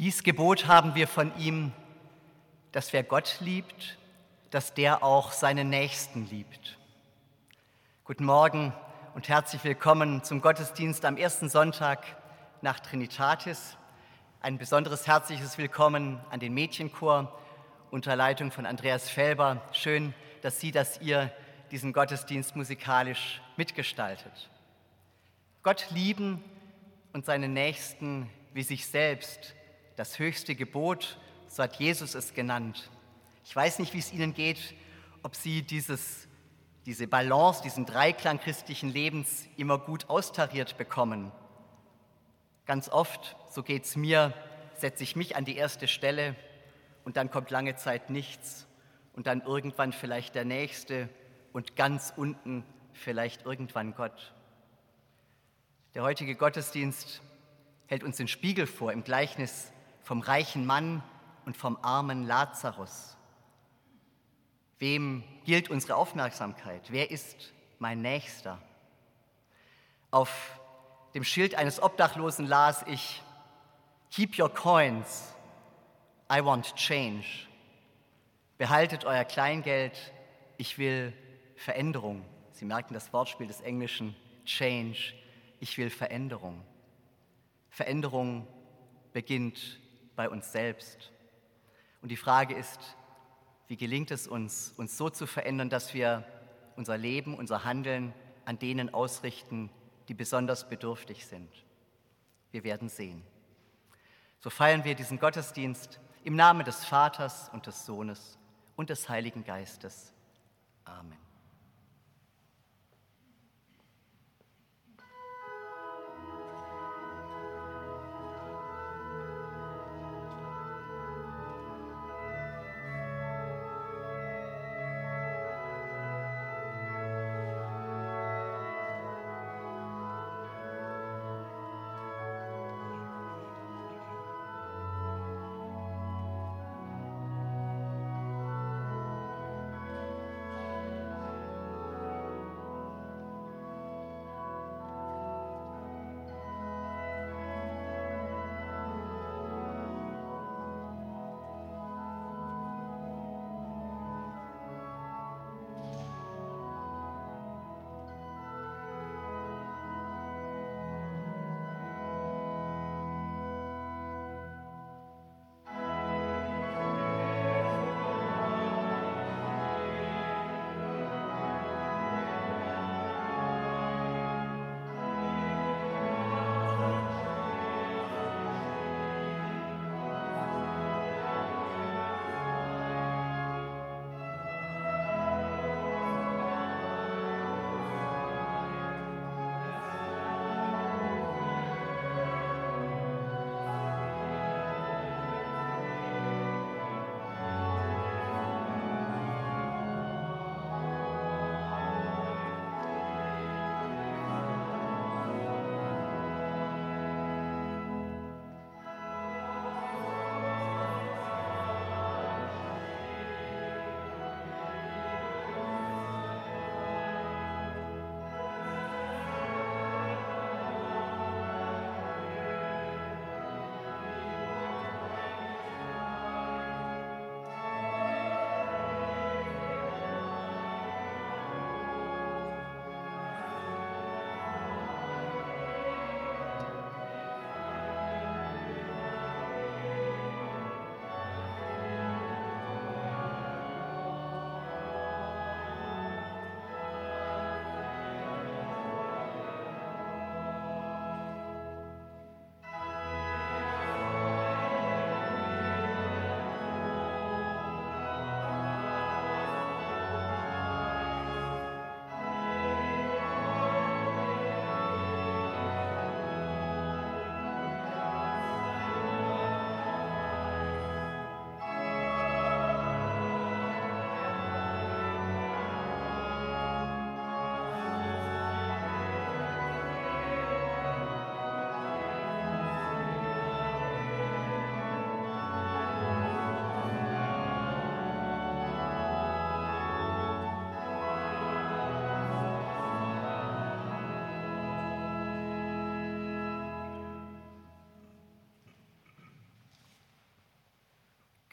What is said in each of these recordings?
Dies Gebot haben wir von ihm, dass wer Gott liebt, dass der auch seinen Nächsten liebt. Guten Morgen und herzlich willkommen zum Gottesdienst am ersten Sonntag nach Trinitatis. Ein besonderes herzliches Willkommen an den Mädchenchor unter Leitung von Andreas Felber. Schön, dass Sie, dass ihr diesen Gottesdienst musikalisch mitgestaltet. Gott lieben und seinen Nächsten wie sich selbst das höchste Gebot, so hat Jesus es genannt. Ich weiß nicht, wie es Ihnen geht, ob Sie dieses, diese Balance, diesen Dreiklang christlichen Lebens immer gut austariert bekommen. Ganz oft, so geht es mir, setze ich mich an die erste Stelle und dann kommt lange Zeit nichts und dann irgendwann vielleicht der Nächste und ganz unten vielleicht irgendwann Gott. Der heutige Gottesdienst hält uns den Spiegel vor im Gleichnis vom reichen Mann und vom armen Lazarus. Wem gilt unsere Aufmerksamkeit? Wer ist mein Nächster? Auf dem Schild eines Obdachlosen las ich, Keep your coins, I want change. Behaltet euer Kleingeld, ich will Veränderung. Sie merken das Wortspiel des Englischen, Change, ich will Veränderung. Veränderung beginnt bei uns selbst. Und die Frage ist, wie gelingt es uns, uns so zu verändern, dass wir unser Leben, unser Handeln an denen ausrichten, die besonders bedürftig sind. Wir werden sehen. So feiern wir diesen Gottesdienst im Namen des Vaters und des Sohnes und des Heiligen Geistes. Amen.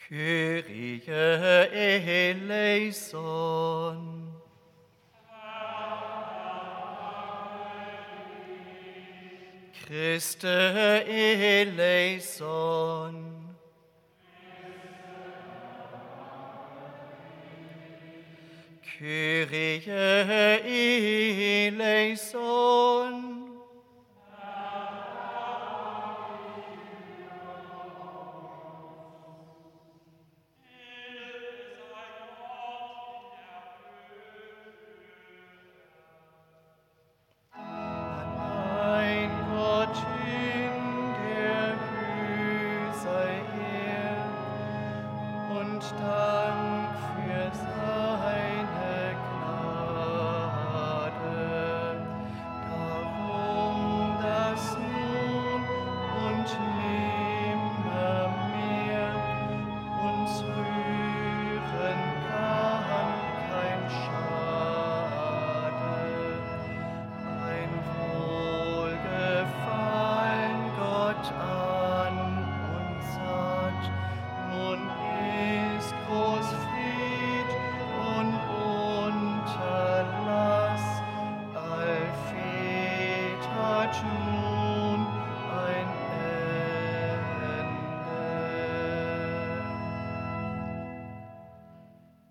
Kyrie eleison. Christe eleison.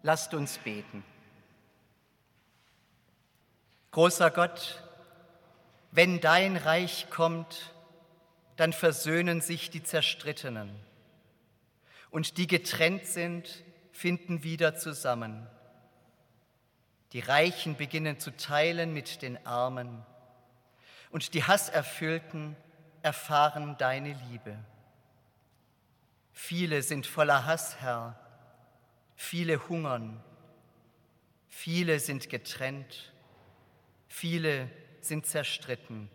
Lasst uns beten. Großer Gott, wenn dein Reich kommt, dann versöhnen sich die Zerstrittenen und die getrennt sind, finden wieder zusammen. Die Reichen beginnen zu teilen mit den Armen und die Hasserfüllten erfahren deine Liebe. Viele sind voller Hass, Herr, viele hungern, viele sind getrennt, viele sind zerstritten.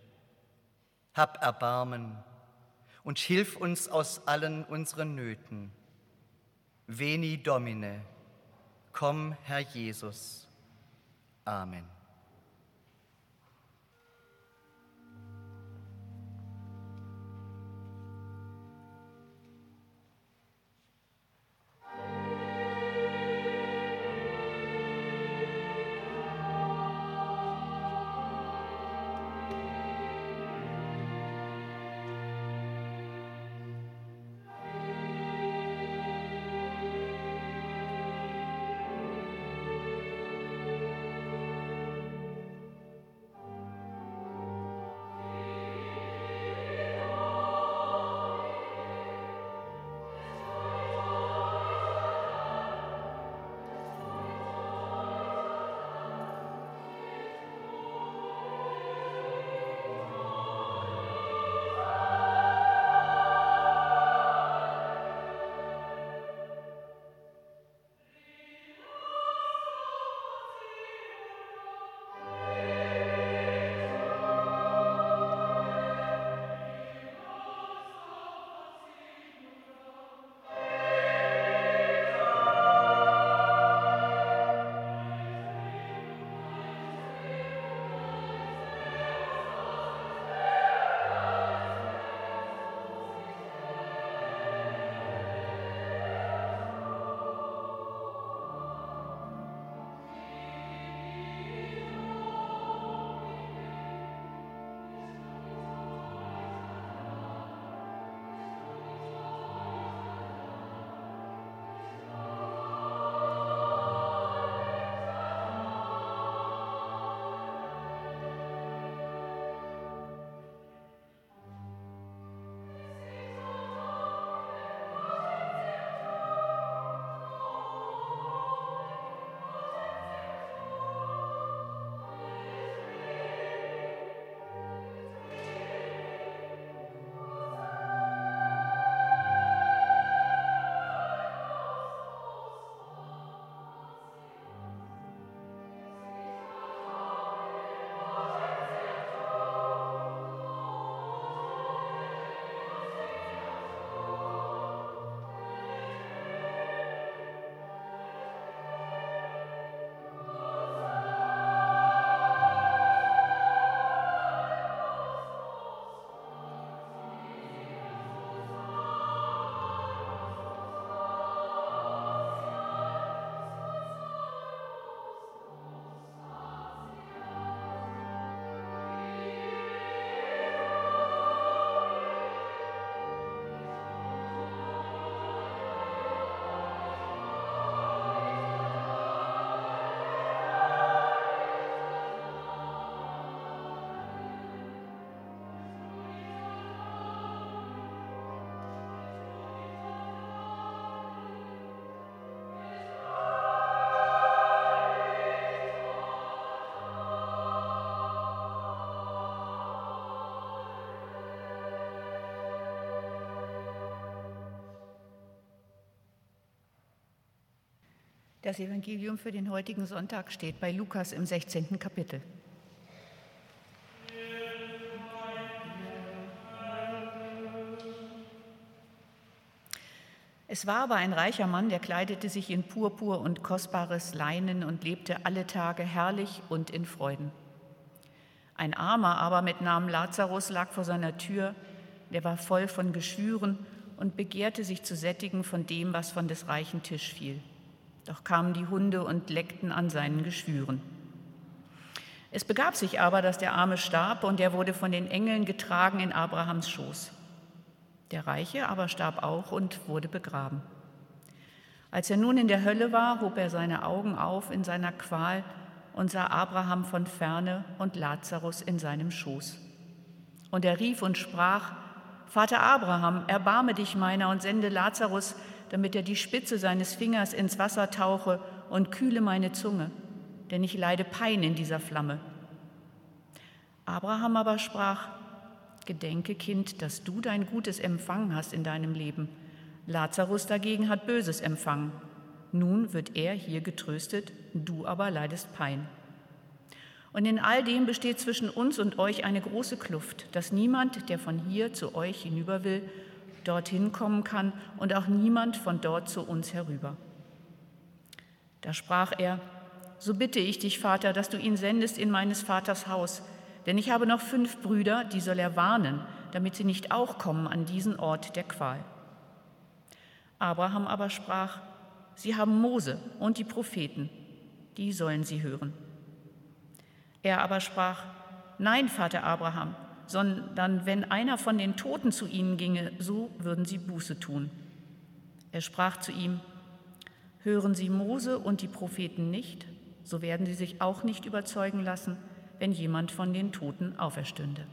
Hab Erbarmen und hilf uns aus allen unseren Nöten. Veni Domine, komm, Herr Jesus. Amen. Das Evangelium für den heutigen Sonntag steht bei Lukas im 16. Kapitel. Es war aber ein reicher Mann, der kleidete sich in Purpur und kostbares Leinen und lebte alle Tage herrlich und in Freuden. Ein Armer aber mit Namen Lazarus lag vor seiner Tür, der war voll von Geschwüren und begehrte sich zu sättigen von dem, was von des reichen Tisch fiel. Doch kamen die Hunde und leckten an seinen Geschwüren. Es begab sich aber, dass der Arme starb und er wurde von den Engeln getragen in Abrahams Schoß. Der Reiche aber starb auch und wurde begraben. Als er nun in der Hölle war, hob er seine Augen auf in seiner Qual und sah Abraham von ferne und Lazarus in seinem Schoß. Und er rief und sprach, Vater Abraham, erbarme dich meiner und sende Lazarus, damit er die Spitze seines Fingers ins Wasser tauche und kühle meine Zunge, denn ich leide Pein in dieser Flamme. Abraham aber sprach, Gedenke, Kind, dass du dein Gutes empfangen hast in deinem Leben. Lazarus dagegen hat Böses empfangen. Nun wird er hier getröstet, du aber leidest Pein. Und in all dem besteht zwischen uns und euch eine große Kluft, dass niemand, der von hier zu euch hinüber will, dorthin kommen kann und auch niemand von dort zu uns herüber. Da sprach er, so bitte ich dich, Vater, dass du ihn sendest in meines Vaters Haus, denn ich habe noch fünf Brüder, die soll er warnen, damit sie nicht auch kommen an diesen Ort der Qual. Abraham aber sprach, sie haben Mose und die Propheten, die sollen sie hören. Er aber sprach, nein, Vater Abraham, sondern wenn einer von den Toten zu ihnen ginge, so würden sie Buße tun. Er sprach zu ihm, hören Sie Mose und die Propheten nicht, so werden sie sich auch nicht überzeugen lassen, wenn jemand von den Toten auferstünde.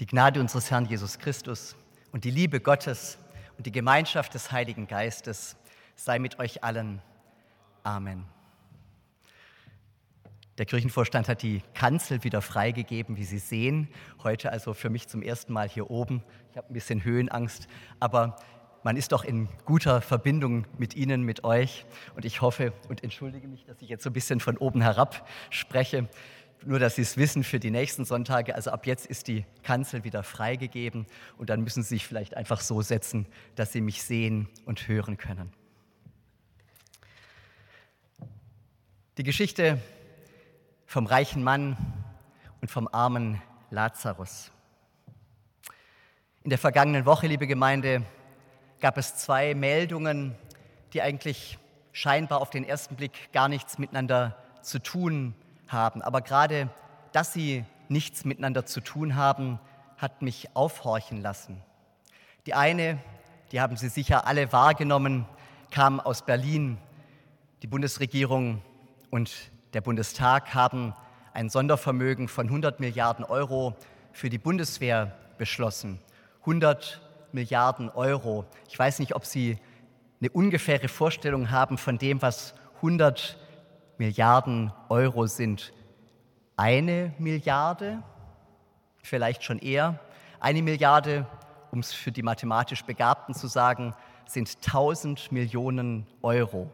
Die Gnade unseres Herrn Jesus Christus und die Liebe Gottes und die Gemeinschaft des Heiligen Geistes sei mit euch allen. Amen. Der Kirchenvorstand hat die Kanzel wieder freigegeben, wie Sie sehen. Heute also für mich zum ersten Mal hier oben. Ich habe ein bisschen Höhenangst, aber man ist doch in guter Verbindung mit Ihnen, mit euch. Und ich hoffe und entschuldige mich, dass ich jetzt so ein bisschen von oben herab spreche. Nur, dass Sie es wissen für die nächsten Sonntage. Also ab jetzt ist die Kanzel wieder freigegeben und dann müssen Sie sich vielleicht einfach so setzen, dass Sie mich sehen und hören können. Die Geschichte vom reichen Mann und vom armen Lazarus. In der vergangenen Woche, liebe Gemeinde, gab es zwei Meldungen, die eigentlich scheinbar auf den ersten Blick gar nichts miteinander zu tun haben. Aber gerade, dass sie nichts miteinander zu tun haben, hat mich aufhorchen lassen. Die eine, die haben Sie sicher alle wahrgenommen, kam aus Berlin. Die Bundesregierung und der Bundestag haben ein Sondervermögen von 100 Milliarden Euro für die Bundeswehr beschlossen. 100 Milliarden Euro. Ich weiß nicht, ob Sie eine ungefähre Vorstellung haben von dem, was 100 Milliarden Euro sind. Eine Milliarde, vielleicht schon eher. Eine Milliarde, um es für die mathematisch Begabten zu sagen, sind 1000 Millionen Euro.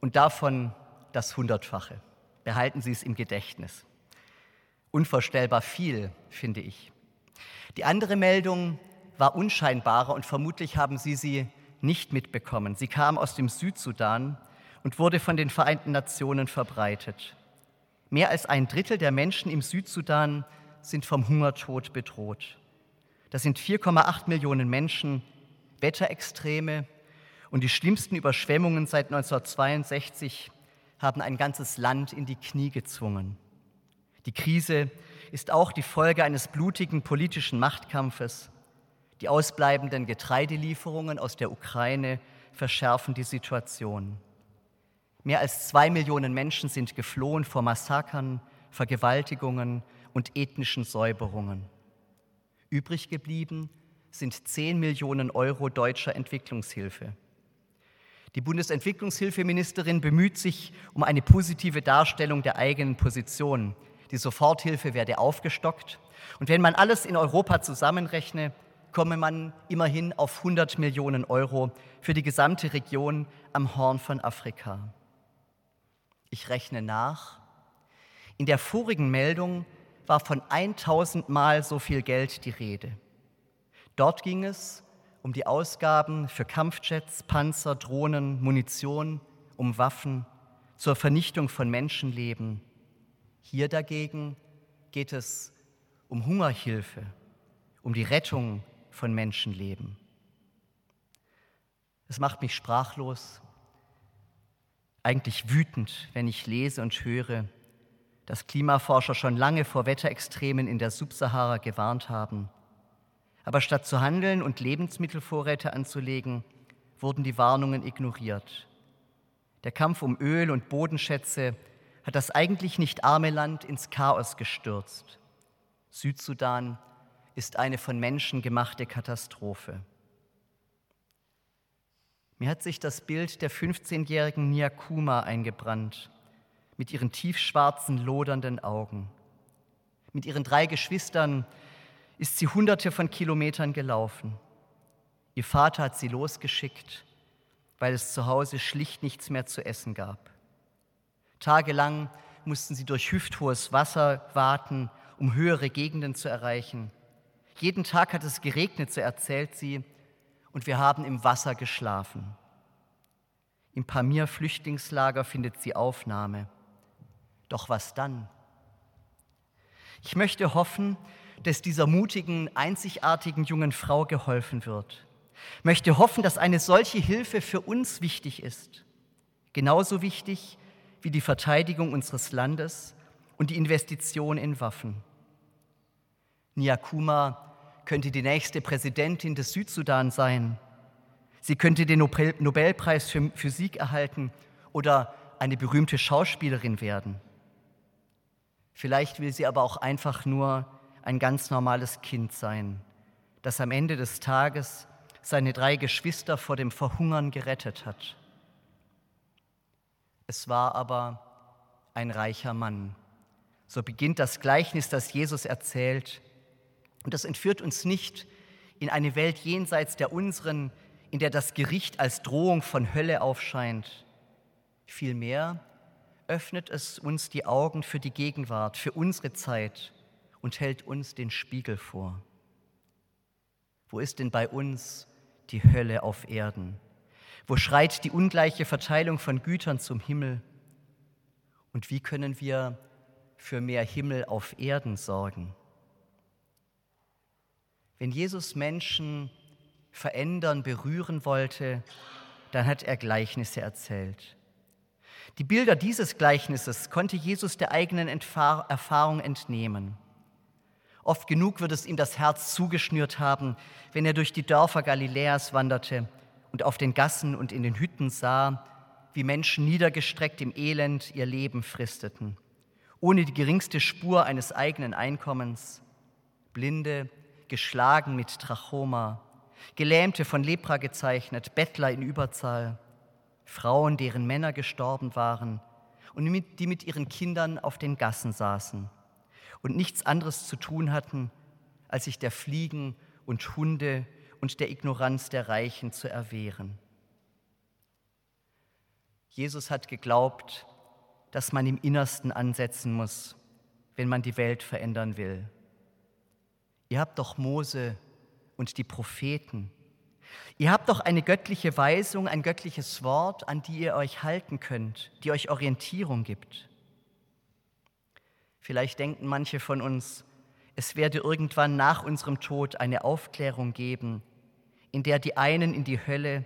Und davon das Hundertfache. Behalten Sie es im Gedächtnis. Unvorstellbar viel, finde ich. Die andere Meldung war unscheinbarer und vermutlich haben Sie sie nicht mitbekommen. Sie kam aus dem Südsudan und wurde von den Vereinten Nationen verbreitet. Mehr als ein Drittel der Menschen im Südsudan sind vom Hungertod bedroht. Das sind 4,8 Millionen Menschen, Wetterextreme und die schlimmsten Überschwemmungen seit 1962 haben ein ganzes Land in die Knie gezwungen. Die Krise ist auch die Folge eines blutigen politischen Machtkampfes die ausbleibenden Getreidelieferungen aus der Ukraine verschärfen die Situation. Mehr als zwei Millionen Menschen sind geflohen vor Massakern, Vergewaltigungen und ethnischen Säuberungen. Übrig geblieben sind 10 Millionen Euro deutscher Entwicklungshilfe. Die Bundesentwicklungshilfeministerin bemüht sich um eine positive Darstellung der eigenen Position. Die Soforthilfe werde aufgestockt. Und wenn man alles in Europa zusammenrechne, komme man immerhin auf 100 Millionen Euro für die gesamte Region am Horn von Afrika. Ich rechne nach. In der vorigen Meldung war von 1000 Mal so viel Geld die Rede. Dort ging es um die Ausgaben für Kampfjets, Panzer, Drohnen, Munition, um Waffen zur Vernichtung von Menschenleben. Hier dagegen geht es um Hungerhilfe, um die Rettung von Menschenleben. Es macht mich sprachlos, eigentlich wütend, wenn ich lese und höre, dass Klimaforscher schon lange vor Wetterextremen in der Subsahara gewarnt haben. Aber statt zu handeln und Lebensmittelvorräte anzulegen, wurden die Warnungen ignoriert. Der Kampf um Öl und Bodenschätze hat das eigentlich nicht arme Land ins Chaos gestürzt. Südsudan ist eine von Menschen gemachte Katastrophe. Mir hat sich das Bild der 15-jährigen Nyakuma eingebrannt, mit ihren tiefschwarzen, lodernden Augen. Mit ihren drei Geschwistern ist sie hunderte von Kilometern gelaufen. Ihr Vater hat sie losgeschickt, weil es zu Hause schlicht nichts mehr zu essen gab. Tagelang mussten sie durch hüfthohes Wasser warten, um höhere Gegenden zu erreichen. Jeden Tag hat es geregnet, so erzählt sie, und wir haben im Wasser geschlafen. Im Pamir-Flüchtlingslager findet sie Aufnahme. Doch was dann? Ich möchte hoffen, dass dieser mutigen, einzigartigen jungen Frau geholfen wird. Ich möchte hoffen, dass eine solche Hilfe für uns wichtig ist. Genauso wichtig wie die Verteidigung unseres Landes und die Investition in Waffen. Niakuma könnte die nächste Präsidentin des Südsudan sein. Sie könnte den Nobelpreis für Physik erhalten oder eine berühmte Schauspielerin werden. Vielleicht will sie aber auch einfach nur ein ganz normales Kind sein, das am Ende des Tages seine drei Geschwister vor dem Verhungern gerettet hat. Es war aber ein reicher Mann. So beginnt das Gleichnis, das Jesus erzählt. Und das entführt uns nicht in eine Welt jenseits der unseren, in der das Gericht als Drohung von Hölle aufscheint. Vielmehr öffnet es uns die Augen für die Gegenwart, für unsere Zeit und hält uns den Spiegel vor. Wo ist denn bei uns die Hölle auf Erden? Wo schreit die ungleiche Verteilung von Gütern zum Himmel? Und wie können wir für mehr Himmel auf Erden sorgen? Wenn Jesus Menschen verändern, berühren wollte, dann hat er Gleichnisse erzählt. Die Bilder dieses Gleichnisses konnte Jesus der eigenen Erfahrung entnehmen. Oft genug wird es ihm das Herz zugeschnürt haben, wenn er durch die Dörfer Galiläas wanderte und auf den Gassen und in den Hütten sah, wie Menschen niedergestreckt im Elend ihr Leben fristeten, ohne die geringste Spur eines eigenen Einkommens, Blinde, geschlagen mit Trachoma, Gelähmte von Lepra gezeichnet, Bettler in Überzahl, Frauen, deren Männer gestorben waren und die mit ihren Kindern auf den Gassen saßen und nichts anderes zu tun hatten, als sich der Fliegen und Hunde und der Ignoranz der Reichen zu erwehren. Jesus hat geglaubt, dass man im Innersten ansetzen muss, wenn man die Welt verändern will. Ihr habt doch Mose und die Propheten. Ihr habt doch eine göttliche Weisung, ein göttliches Wort, an die ihr euch halten könnt, die euch Orientierung gibt. Vielleicht denken manche von uns, es werde irgendwann nach unserem Tod eine Aufklärung geben, in der die einen in die Hölle,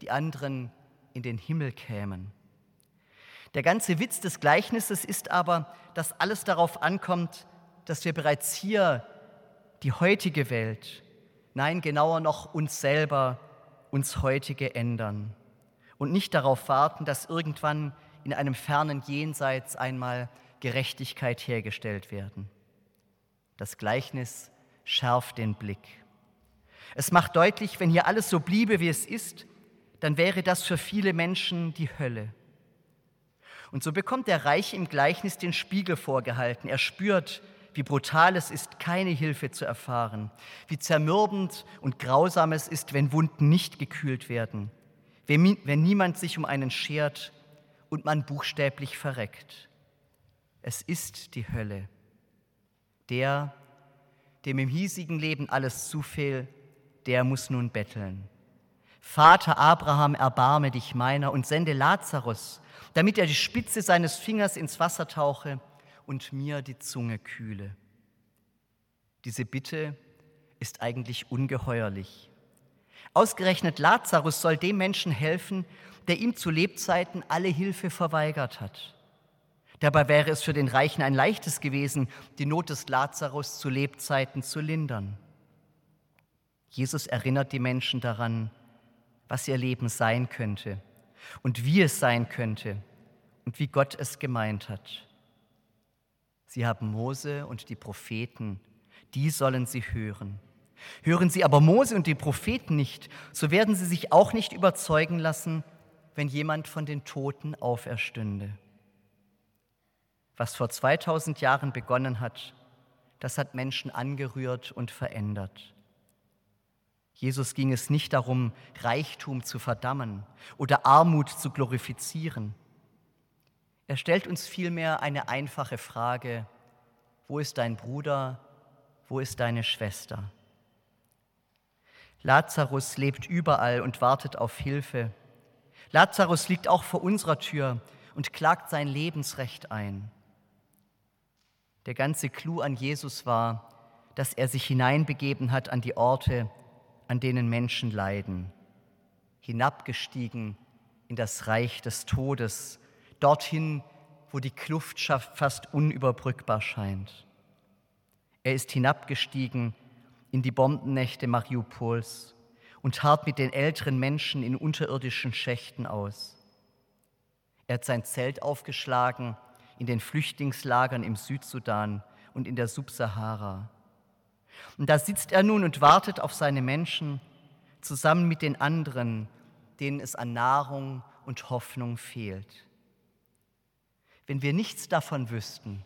die anderen in den Himmel kämen. Der ganze Witz des Gleichnisses ist aber, dass alles darauf ankommt, dass wir bereits hier die heutige Welt, nein, genauer noch uns selber, uns heutige ändern und nicht darauf warten, dass irgendwann in einem fernen Jenseits einmal Gerechtigkeit hergestellt werden. Das Gleichnis schärft den Blick. Es macht deutlich, wenn hier alles so bliebe, wie es ist, dann wäre das für viele Menschen die Hölle. Und so bekommt der Reiche im Gleichnis den Spiegel vorgehalten. Er spürt, wie brutal es ist, keine Hilfe zu erfahren, wie zermürbend und grausam es ist, wenn Wunden nicht gekühlt werden, wenn, niemand sich um einen schert und man buchstäblich verreckt. Es ist die Hölle. Der, dem im hiesigen Leben alles zufiel, der muss nun betteln. Vater Abraham, erbarme dich meiner und sende Lazarus, damit er die Spitze seines Fingers ins Wasser tauche und mir die Zunge kühle. Diese Bitte ist eigentlich ungeheuerlich. Ausgerechnet Lazarus soll dem Menschen helfen, der ihm zu Lebzeiten alle Hilfe verweigert hat. Dabei wäre es für den Reichen ein leichtes gewesen, die Not des Lazarus zu Lebzeiten zu lindern. Jesus erinnert die Menschen daran, was ihr Leben sein könnte und wie es sein könnte und wie Gott es gemeint hat. Sie haben Mose und die Propheten, die sollen sie hören. Hören sie aber Mose und die Propheten nicht, so werden sie sich auch nicht überzeugen lassen, wenn jemand von den Toten auferstünde. Was vor 2000 Jahren begonnen hat, das hat Menschen angerührt und verändert. Jesus ging es nicht darum, Reichtum zu verdammen oder Armut zu glorifizieren. Er stellt uns vielmehr eine einfache Frage, wo ist dein Bruder, wo ist deine Schwester? Lazarus lebt überall und wartet auf Hilfe. Lazarus liegt auch vor unserer Tür und klagt sein Lebensrecht ein. Der ganze Clou an Jesus war, dass er sich hineinbegeben hat an die Orte, an denen Menschen leiden, hinabgestiegen in das Reich des Todes, dorthin, wo die Kluft fast unüberbrückbar scheint. Er ist hinabgestiegen in die Bombennächte Mariupols und harrt mit den älteren Menschen in unterirdischen Schächten aus. Er hat sein Zelt aufgeschlagen in den Flüchtlingslagern im Südsudan und in der Subsahara. Und da sitzt er nun und wartet auf seine Menschen zusammen mit den anderen, denen es an Nahrung und Hoffnung fehlt. Wenn wir nichts davon wüssten,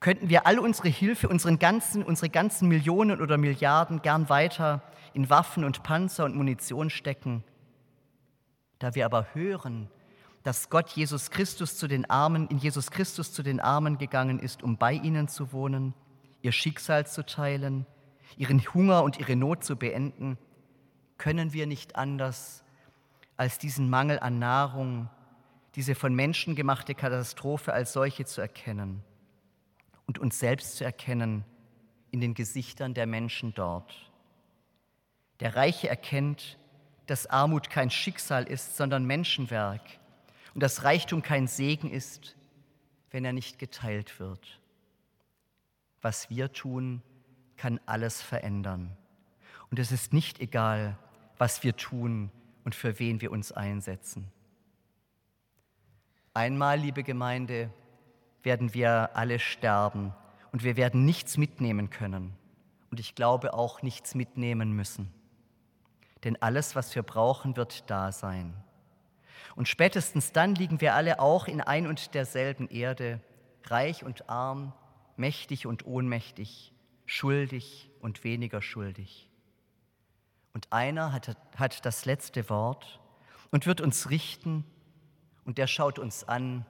könnten wir all unsere Hilfe, unseren ganzen, unsere ganzen Millionen oder Milliarden gern weiter in Waffen und Panzer und Munition stecken. Da wir aber hören, dass Gott Jesus Christus zu den Armen, in Jesus Christus zu den Armen gegangen ist, um bei ihnen zu wohnen, ihr Schicksal zu teilen, ihren Hunger und ihre Not zu beenden, können wir nicht anders, als diesen Mangel an Nahrung, diese von Menschen gemachte Katastrophe als solche zu erkennen und uns selbst zu erkennen in den Gesichtern der Menschen dort. Der Reiche erkennt, dass Armut kein Schicksal ist, sondern Menschenwerk und dass Reichtum kein Segen ist, wenn er nicht geteilt wird. Was wir tun, kann alles verändern. Und es ist nicht egal, was wir tun und für wen wir uns einsetzen. Einmal, liebe Gemeinde, werden wir alle sterben und wir werden nichts mitnehmen können und ich glaube auch nichts mitnehmen müssen. Denn alles, was wir brauchen, wird da sein. Und spätestens dann liegen wir alle auch in ein und derselben Erde, reich und arm, mächtig und ohnmächtig, schuldig und weniger schuldig. Und einer hat, hat das letzte Wort und wird uns richten und der schaut uns an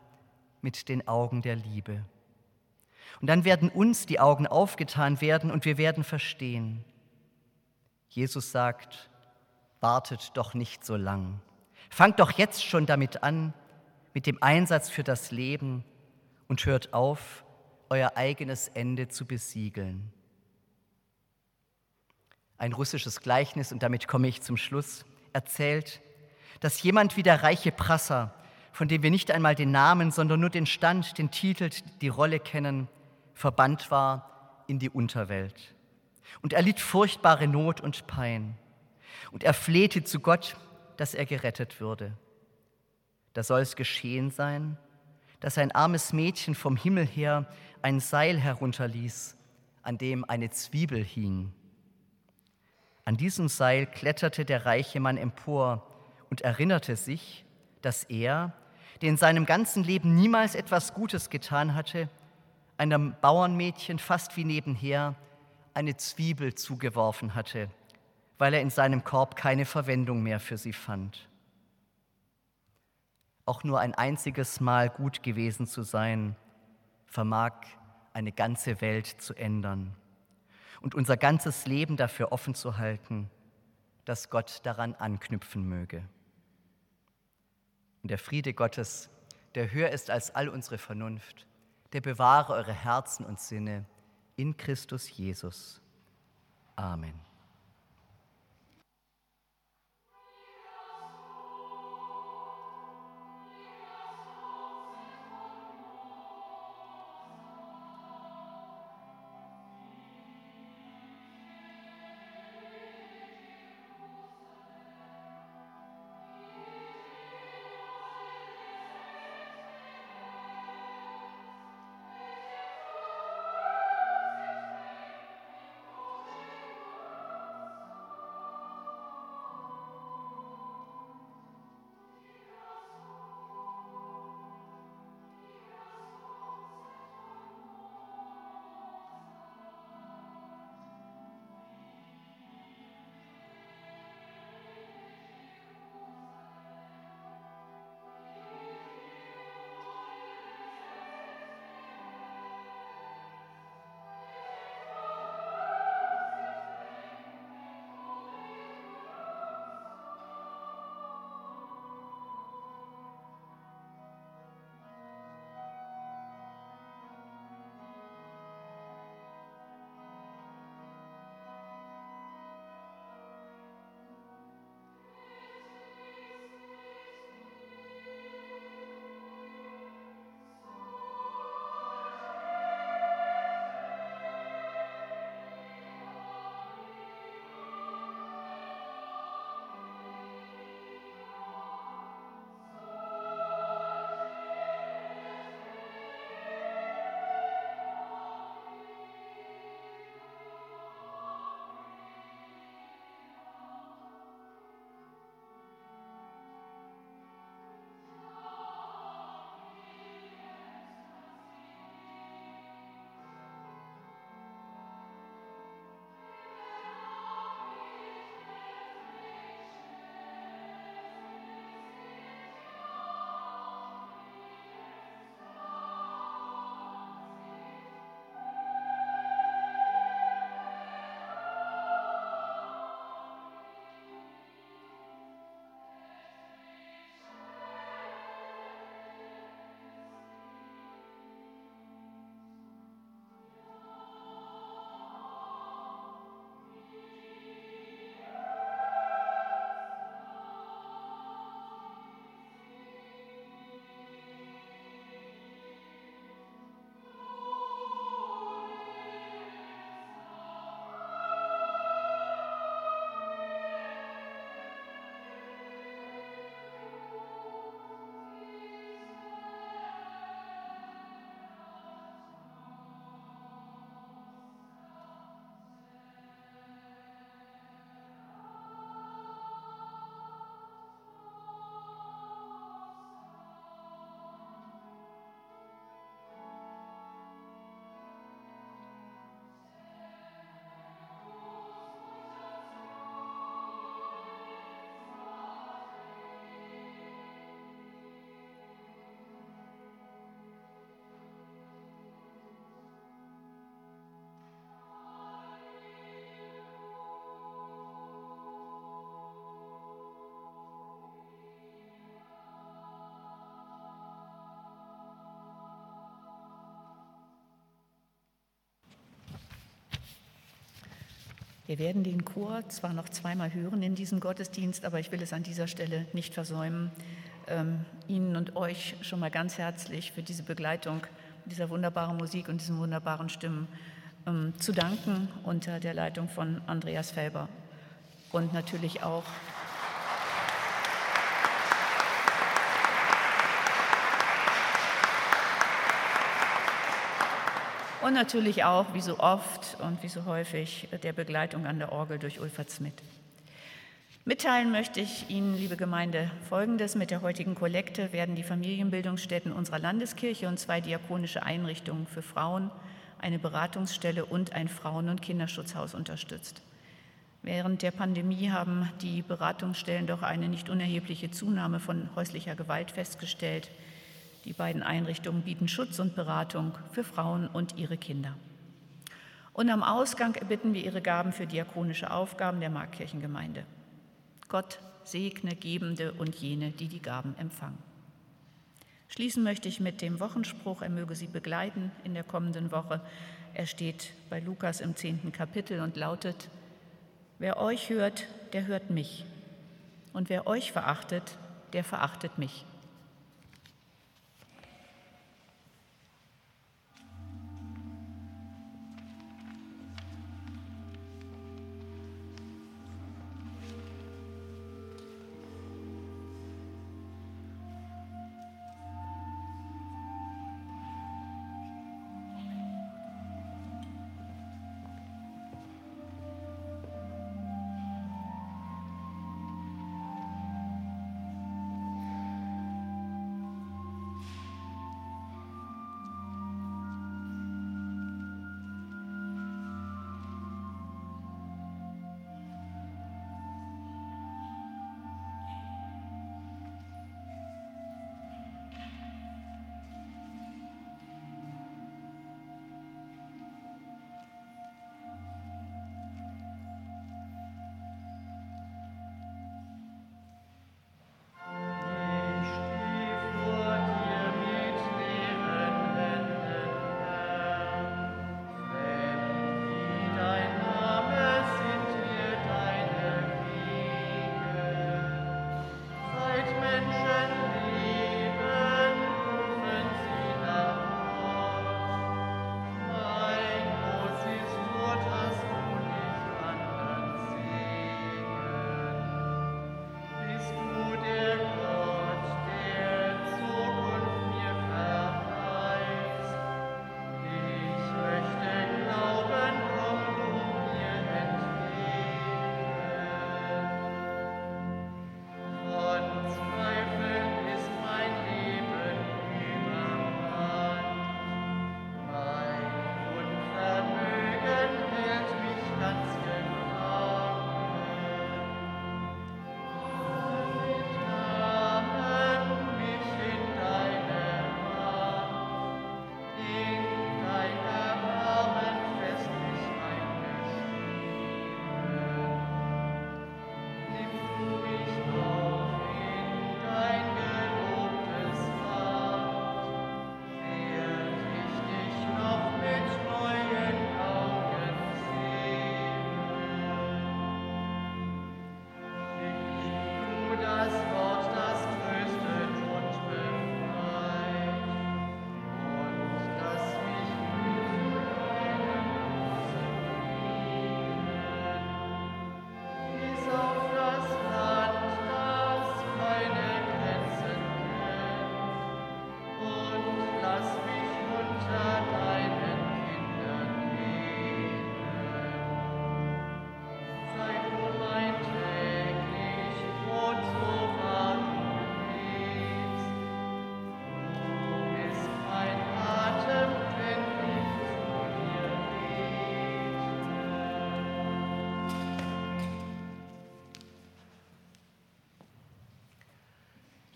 mit den Augen der Liebe. Und dann werden uns die Augen aufgetan werden und wir werden verstehen. Jesus sagt, wartet doch nicht so lang. Fangt doch jetzt schon damit an, mit dem Einsatz für das Leben und hört auf, euer eigenes Ende zu besiegeln. Ein russisches Gleichnis, und damit komme ich zum Schluss, erzählt, dass jemand wie der reiche Prasser von dem wir nicht einmal den Namen, sondern nur den Stand, den Titel, die Rolle kennen, verbannt war in die Unterwelt. Und er litt furchtbare Not und Pein. Und er flehte zu Gott, dass er gerettet würde. Da soll es geschehen sein, dass ein armes Mädchen vom Himmel her ein Seil herunterließ, an dem eine Zwiebel hing. An diesem Seil kletterte der reiche Mann empor und erinnerte sich, dass er, der in seinem ganzen Leben niemals etwas Gutes getan hatte, einem Bauernmädchen fast wie nebenher eine Zwiebel zugeworfen hatte, weil er in seinem Korb keine Verwendung mehr für sie fand. Auch nur ein einziges Mal gut gewesen zu sein, vermag eine ganze Welt zu ändern und unser ganzes Leben dafür offen zu halten, dass Gott daran anknüpfen möge. Und der Friede Gottes, der höher ist als all unsere Vernunft, der bewahre eure Herzen und Sinne in Christus Jesus. Amen. Wir werden den Chor zwar noch zweimal hören in diesem Gottesdienst, aber ich will es an dieser Stelle nicht versäumen, ähm, Ihnen und euch schon mal ganz herzlich für diese Begleitung dieser wunderbaren Musik und diesen wunderbaren Stimmen ähm, zu danken unter der Leitung von Andreas Felber. Und natürlich auch und natürlich auch, wie so oft und wie so häufig, der Begleitung an der Orgel durch Ulfert Smith. Mitteilen möchte ich Ihnen, liebe Gemeinde, Folgendes. Mit der heutigen Kollekte werden die Familienbildungsstätten unserer Landeskirche und zwei diakonische Einrichtungen für Frauen, eine Beratungsstelle und ein Frauen- und Kinderschutzhaus unterstützt. Während der Pandemie haben die Beratungsstellen doch eine nicht unerhebliche Zunahme von häuslicher Gewalt festgestellt. Die beiden Einrichtungen bieten Schutz und Beratung für Frauen und ihre Kinder. Und am Ausgang erbitten wir Ihre Gaben für diakonische Aufgaben der Markkirchengemeinde. Gott segne Gebende und jene, die die Gaben empfangen. Schließen möchte ich mit dem Wochenspruch, er möge Sie begleiten in der kommenden Woche. Er steht bei Lukas im zehnten Kapitel und lautet, Wer euch hört, der hört mich. Und wer euch verachtet, der verachtet mich.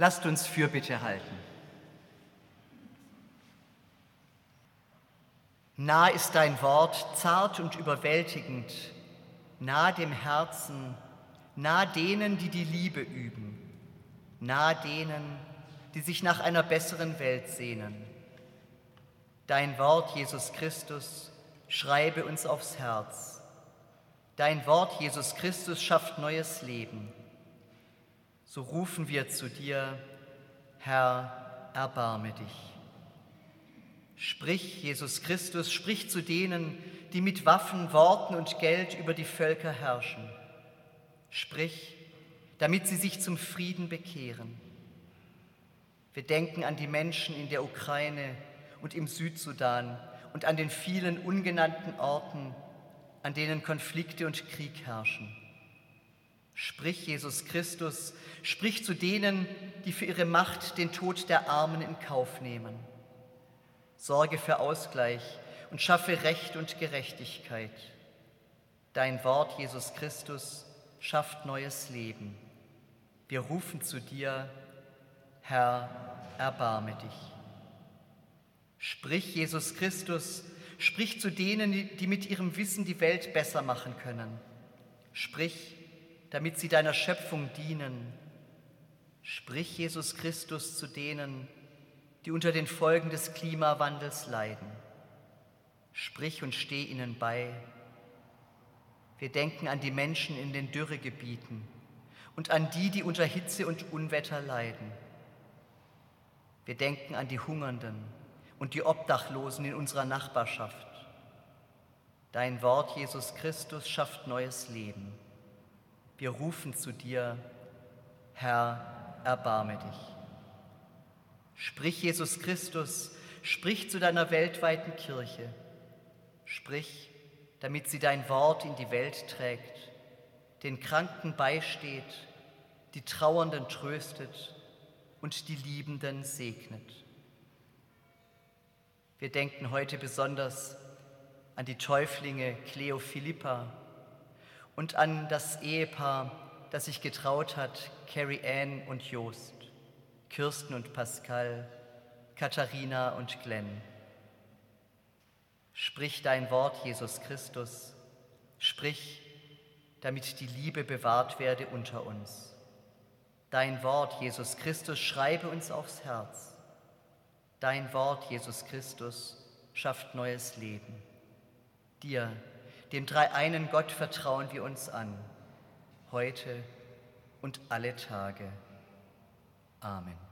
Lasst uns Fürbitte halten. Nah ist dein Wort, zart und überwältigend, nah dem Herzen, nah denen, die die Liebe üben, nah denen, die sich nach einer besseren Welt sehnen. Dein Wort, Jesus Christus, schreibe uns aufs Herz. Dein Wort, Jesus Christus, schafft neues Leben. So rufen wir zu dir, Herr, erbarme dich. Sprich, Jesus Christus, sprich zu denen, die mit Waffen, Worten und Geld über die Völker herrschen. Sprich, damit sie sich zum Frieden bekehren. Wir denken an die Menschen in der Ukraine und im Südsudan und an den vielen ungenannten Orten, an denen Konflikte und Krieg herrschen. Sprich, Jesus Christus, sprich zu denen, die für ihre Macht den Tod der Armen in Kauf nehmen. Sorge für Ausgleich und schaffe Recht und Gerechtigkeit. Dein Wort, Jesus Christus, schafft neues Leben. Wir rufen zu dir, Herr, erbarme dich. Sprich, Jesus Christus, sprich zu denen, die mit ihrem Wissen die Welt besser machen können. Sprich, damit sie deiner Schöpfung dienen. Sprich, Jesus Christus, zu denen, die unter den Folgen des Klimawandels leiden. Sprich und steh ihnen bei. Wir denken an die Menschen in den Dürregebieten und an die, die unter Hitze und Unwetter leiden. Wir denken an die Hungernden und die Obdachlosen in unserer Nachbarschaft. Dein Wort, Jesus Christus, schafft neues Leben. Wir rufen zu dir, Herr, erbarme dich. Sprich, Jesus Christus, sprich zu deiner weltweiten Kirche. Sprich, damit sie dein Wort in die Welt trägt, den Kranken beisteht, die Trauernden tröstet und die Liebenden segnet. Wir denken heute besonders an die Täuflinge Cleo Philippa und an das Ehepaar, das sich getraut hat, Carrie Ann und Jost, Kirsten und Pascal, Katharina und Glenn. Sprich dein Wort, Jesus Christus, sprich, damit die Liebe bewahrt werde unter uns. Dein Wort, Jesus Christus, schreibe uns aufs Herz. Dein Wort, Jesus Christus, schafft neues Leben. Dir, dem dreieinen Gott, vertrauen wir uns an, heute und alle Tage. Amen.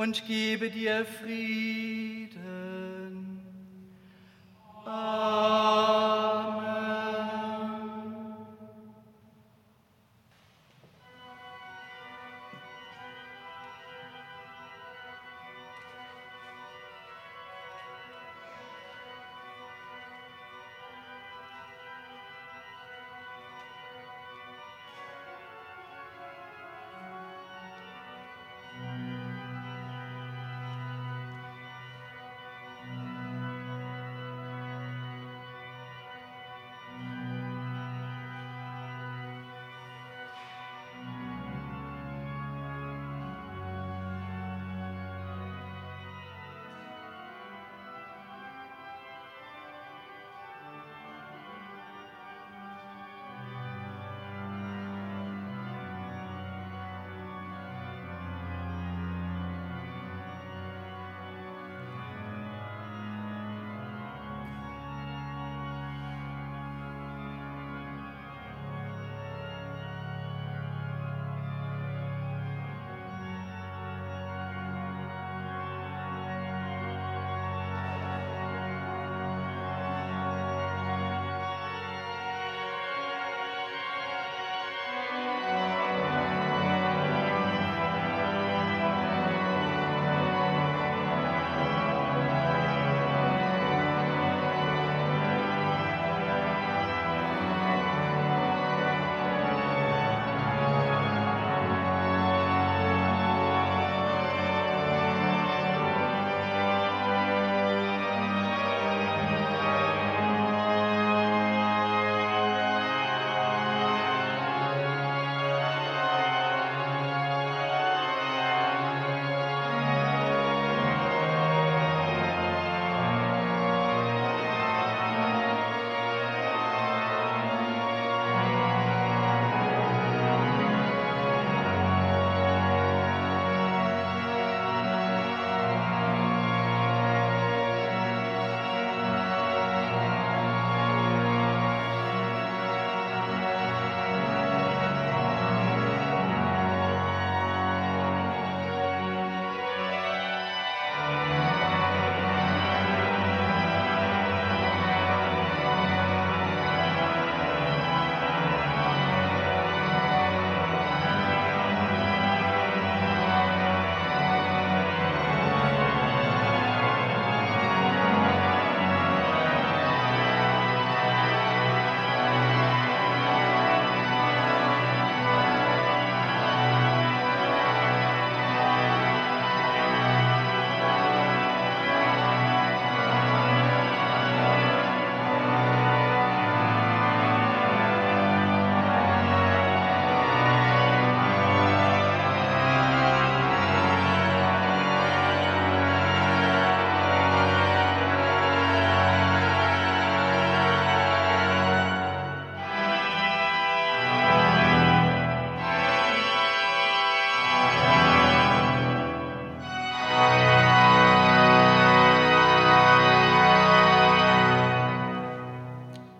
und gebe dir Frieden.